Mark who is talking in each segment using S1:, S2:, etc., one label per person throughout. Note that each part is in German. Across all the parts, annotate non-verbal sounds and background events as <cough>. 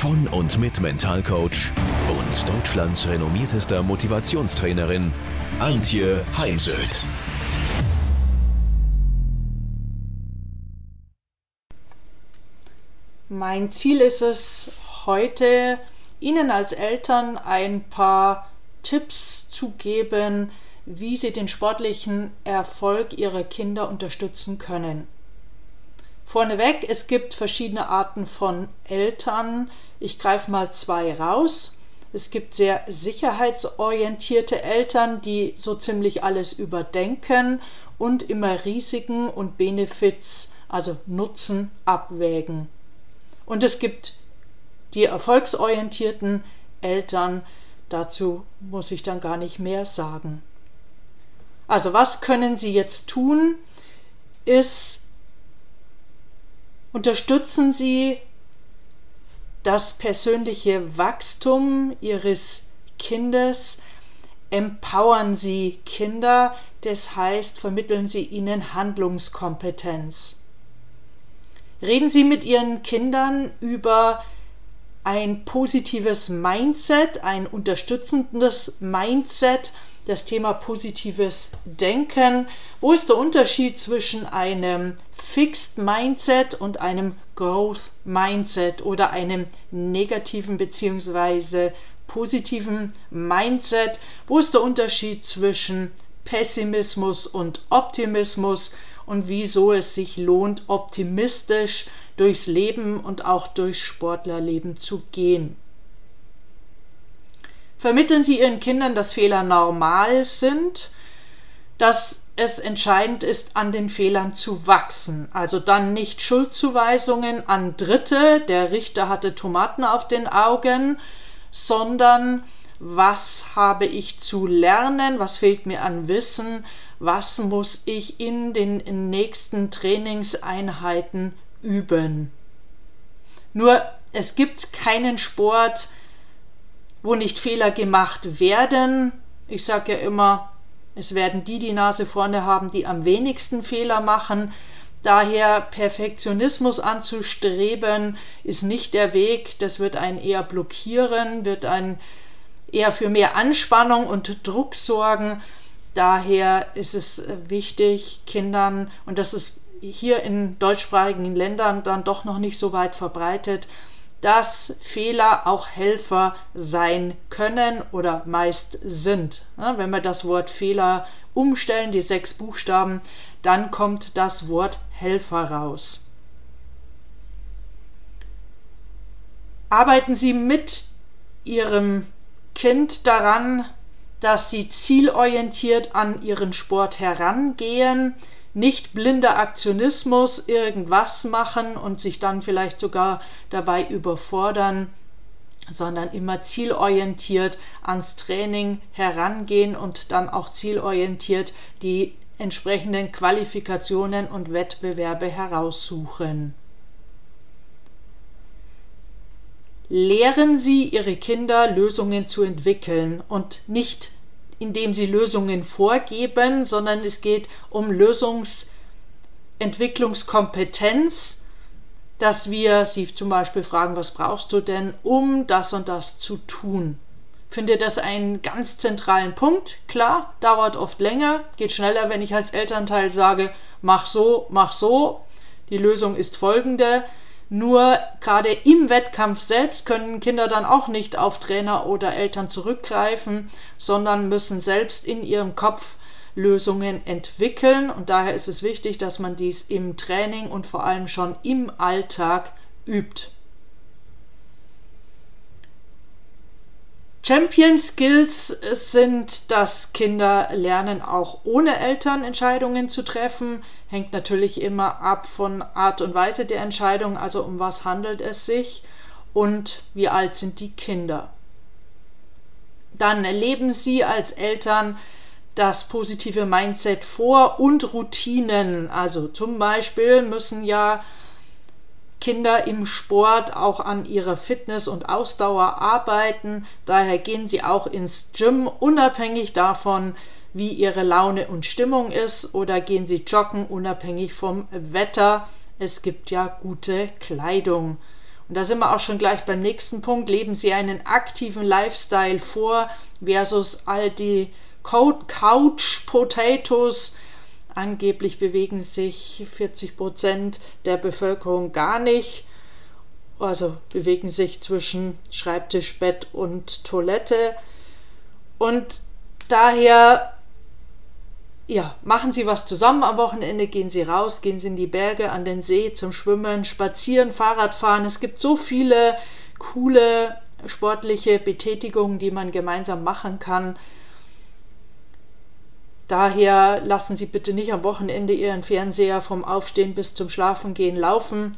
S1: von und mit Mentalcoach und Deutschlands renommiertester Motivationstrainerin Antje Heimsöth.
S2: Mein Ziel ist es, heute Ihnen als Eltern ein paar Tipps zu geben, wie Sie den sportlichen Erfolg Ihrer Kinder unterstützen können. Vorneweg, es gibt verschiedene Arten von Eltern. Ich greife mal zwei raus. Es gibt sehr sicherheitsorientierte Eltern, die so ziemlich alles überdenken und immer Risiken und Benefits, also Nutzen, abwägen. Und es gibt die erfolgsorientierten Eltern, dazu muss ich dann gar nicht mehr sagen. Also was können Sie jetzt tun, ist Unterstützen Sie das persönliche Wachstum Ihres Kindes, empowern Sie Kinder, das heißt vermitteln Sie ihnen Handlungskompetenz. Reden Sie mit Ihren Kindern über ein positives Mindset, ein unterstützendes Mindset, das Thema positives Denken. Wo ist der Unterschied zwischen einem Fixed Mindset und einem Growth Mindset oder einem negativen bzw. positiven Mindset? Wo ist der Unterschied zwischen Pessimismus und Optimismus und wieso es sich lohnt, optimistisch durchs Leben und auch durchs Sportlerleben zu gehen? Vermitteln Sie Ihren Kindern, dass Fehler normal sind, dass es entscheidend ist, an den Fehlern zu wachsen. Also dann nicht Schuldzuweisungen an Dritte, der Richter hatte Tomaten auf den Augen, sondern was habe ich zu lernen, was fehlt mir an Wissen, was muss ich in den nächsten Trainingseinheiten üben. Nur es gibt keinen Sport, wo nicht Fehler gemacht werden. Ich sage ja immer, es werden die die Nase vorne haben, die am wenigsten Fehler machen. Daher Perfektionismus anzustreben, ist nicht der Weg. Das wird einen eher blockieren, wird einen eher für mehr Anspannung und Druck sorgen. Daher ist es wichtig, Kindern, und das ist hier in deutschsprachigen Ländern dann doch noch nicht so weit verbreitet, dass Fehler auch Helfer sein können oder meist sind. wenn wir das Wort Fehler umstellen, die sechs Buchstaben, dann kommt das Wort Helfer raus. Arbeiten Sie mit Ihrem Kind daran, dass Sie zielorientiert an Ihren Sport herangehen, nicht blinder Aktionismus irgendwas machen und sich dann vielleicht sogar dabei überfordern, sondern immer zielorientiert ans Training herangehen und dann auch zielorientiert die entsprechenden Qualifikationen und Wettbewerbe heraussuchen. Lehren Sie Ihre Kinder, Lösungen zu entwickeln und nicht indem sie Lösungen vorgeben, sondern es geht um Lösungsentwicklungskompetenz, dass wir sie zum Beispiel fragen, was brauchst du denn, um das und das zu tun. Finde das einen ganz zentralen Punkt. Klar, dauert oft länger, geht schneller, wenn ich als Elternteil sage, mach so, mach so. Die Lösung ist folgende. Nur gerade im Wettkampf selbst können Kinder dann auch nicht auf Trainer oder Eltern zurückgreifen, sondern müssen selbst in ihrem Kopf Lösungen entwickeln. Und daher ist es wichtig, dass man dies im Training und vor allem schon im Alltag übt. Champion Skills sind, dass Kinder lernen, auch ohne Eltern Entscheidungen zu treffen. Hängt natürlich immer ab von Art und Weise der Entscheidung, also um was handelt es sich und wie alt sind die Kinder. dann leben Sie als Eltern das positive Mindset vor und Routinen. Also zum Beispiel müssen ja Kinder im Sport auch an ihrer Fitness und Ausdauer arbeiten. Daher gehen sie auch ins Gym, unabhängig davon, wie ihre Laune und Stimmung ist, oder gehen sie joggen, unabhängig vom Wetter. Es gibt ja gute Kleidung. Und da sind wir auch schon gleich beim nächsten Punkt. Leben Sie einen aktiven Lifestyle vor versus all die Couch Potatoes, Angeblich bewegen sich 40 Prozent der Bevölkerung gar nicht, also bewegen sich zwischen Schreibtisch, Bett und Toilette. Und daher, ja, machen Sie was zusammen am Wochenende, gehen Sie raus, gehen Sie in die Berge, an den See zum Schwimmen, spazieren, Fahrradfahren. Es gibt so viele coole sportliche Betätigungen, die man gemeinsam machen kann. Daher lassen Sie bitte nicht am Wochenende Ihren Fernseher vom Aufstehen bis zum Schlafengehen laufen.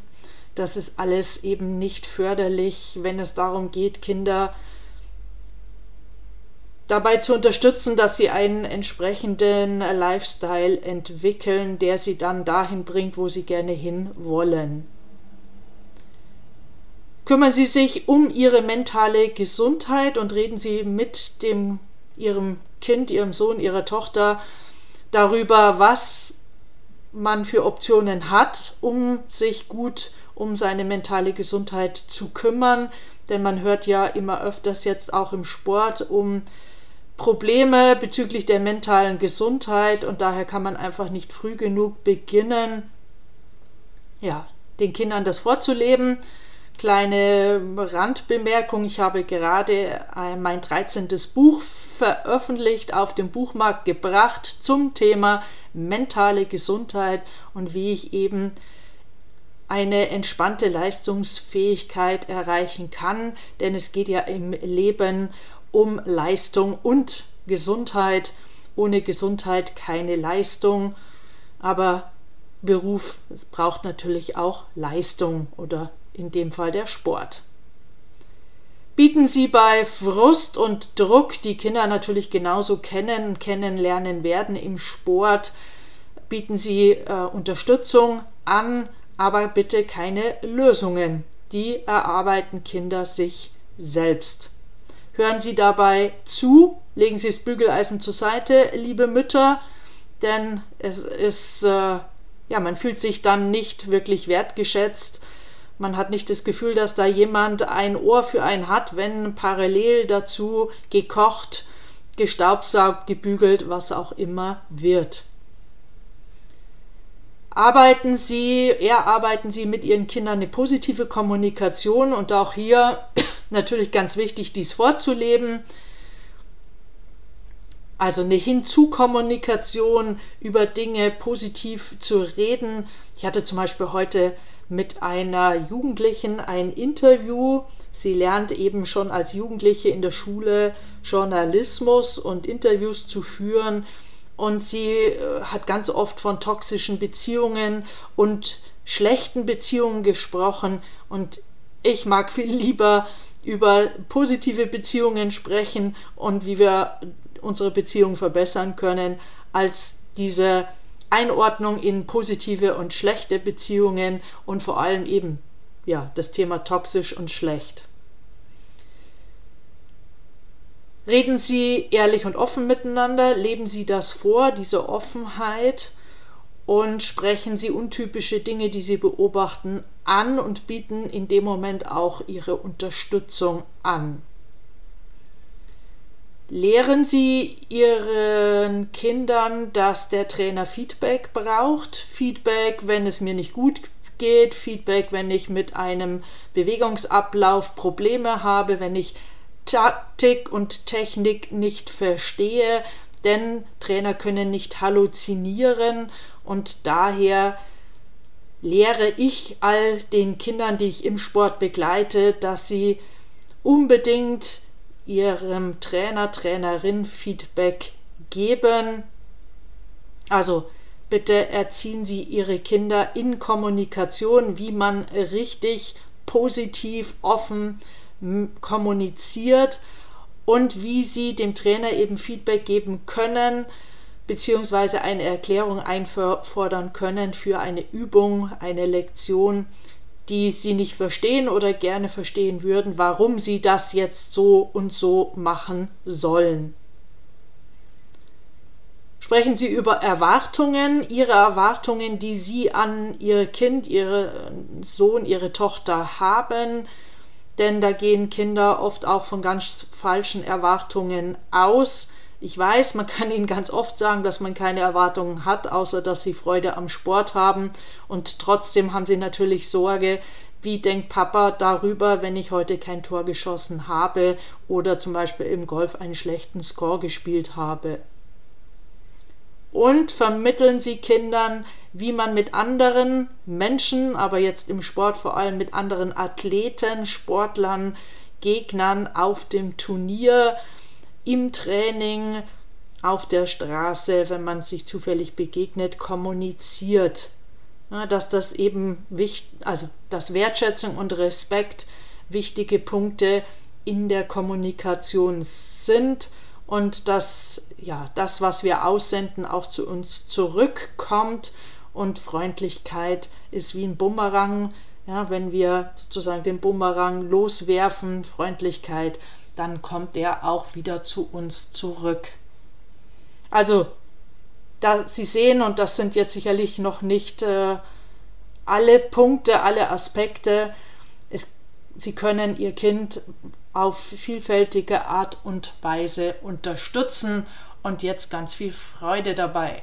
S2: Das ist alles eben nicht förderlich, wenn es darum geht, Kinder dabei zu unterstützen, dass sie einen entsprechenden Lifestyle entwickeln, der sie dann dahin bringt, wo sie gerne hin wollen. Kümmern Sie sich um Ihre mentale Gesundheit und reden Sie mit dem Ihrem Kind, ihrem Sohn, ihrer Tochter darüber, was man für Optionen hat, um sich gut um seine mentale Gesundheit zu kümmern. Denn man hört ja immer öfters jetzt auch im Sport um Probleme bezüglich der mentalen Gesundheit und daher kann man einfach nicht früh genug beginnen, ja, den Kindern das vorzuleben. Kleine Randbemerkung, ich habe gerade mein 13. Buch veröffentlicht, auf den Buchmarkt gebracht zum Thema mentale Gesundheit und wie ich eben eine entspannte Leistungsfähigkeit erreichen kann, denn es geht ja im Leben um Leistung und Gesundheit. Ohne Gesundheit keine Leistung, aber Beruf braucht natürlich auch Leistung oder in dem Fall der Sport bieten sie bei Frust und Druck, die Kinder natürlich genauso kennen, kennenlernen werden im Sport, bieten sie äh, Unterstützung an, aber bitte keine Lösungen. Die erarbeiten Kinder sich selbst. Hören Sie dabei zu, legen Sie das Bügeleisen zur Seite, liebe Mütter, denn es ist, äh, ja, man fühlt sich dann nicht wirklich wertgeschätzt man hat nicht das Gefühl, dass da jemand ein Ohr für einen hat, wenn parallel dazu gekocht, gestaubsaugt, gebügelt, was auch immer wird. Arbeiten Sie, erarbeiten Sie mit Ihren Kindern eine positive Kommunikation und auch hier <clears throat> natürlich ganz wichtig, dies vorzuleben. Also eine Hinzukommunikation über Dinge positiv zu reden. Ich hatte zum Beispiel heute mit einer Jugendlichen ein Interview. Sie lernt eben schon als Jugendliche in der Schule Journalismus und Interviews zu führen und sie äh, hat ganz oft von toxischen Beziehungen und schlechten Beziehungen gesprochen und ich mag viel lieber über positive Beziehungen sprechen und wie wir unsere Beziehung verbessern können, als diese Einordnung in positive und schlechte Beziehungen und vor allem eben ja, das Thema toxisch und schlecht. Reden Sie ehrlich und offen miteinander, leben Sie das vor, diese Offenheit und sprechen Sie untypische Dinge, die Sie beobachten, an und bieten in dem Moment auch Ihre Unterstützung an. Lehren Sie Ihren Kindern, dass der Trainer Feedback braucht? Feedback, wenn es mir nicht gut geht, Feedback, wenn ich mit einem Bewegungsablauf Probleme habe, wenn ich Taktik und Technik nicht verstehe, denn Trainer können nicht halluzinieren und daher lehre ich all den Kindern, die ich im Sport begleite, dass sie unbedingt Ihrem Trainer, Trainerin Feedback geben. Also bitte erziehen Sie Ihre Kinder in Kommunikation, wie man richtig positiv, offen kommuniziert und wie Sie dem Trainer eben Feedback geben können, beziehungsweise eine Erklärung einfordern können für eine Übung, eine Lektion, die Sie nicht verstehen oder gerne verstehen würden, warum Sie das jetzt so und so machen sollen. Sprechen Sie über Erwartungen, Ihre Erwartungen, die Sie an Ihr Kind, Ihren Sohn, Ihre Tochter haben. Denn da gehen Kinder oft auch von ganz falschen Erwartungen aus. Ich weiß, man kann ihnen ganz oft sagen, dass man keine Erwartungen hat, außer dass sie Freude am Sport haben. Und trotzdem haben sie natürlich Sorge, wie denkt Papa darüber, wenn ich heute kein Tor geschossen habe oder zum Beispiel im Golf einen schlechten Score gespielt habe und vermitteln sie Kindern, wie man mit anderen Menschen, aber jetzt im Sport vor allem mit anderen Athleten, Sportlern, Gegnern auf dem Turnier, im Training, auf der Straße, wenn man sich zufällig begegnet, kommuniziert. Ja, dass das eben wichtig, also dass Wertschätzung und Respekt wichtige Punkte in der Kommunikation sind und dass ja das, was wir aussenden, auch zu uns zurückkommt und Freundlichkeit ist wie ein Bumerang. Ja, wenn wir sozusagen den Bumerang loswerfen, Freundlichkeit, dann kommt er auch wieder zu uns zurück. Also, da Sie sehen, und das sind jetzt sicherlich noch nicht äh, alle Punkte, alle Aspekte, es, Sie können Ihr Kind auf vielfältige Art und Weise unterstützen und jetzt ganz viel Freude dabei.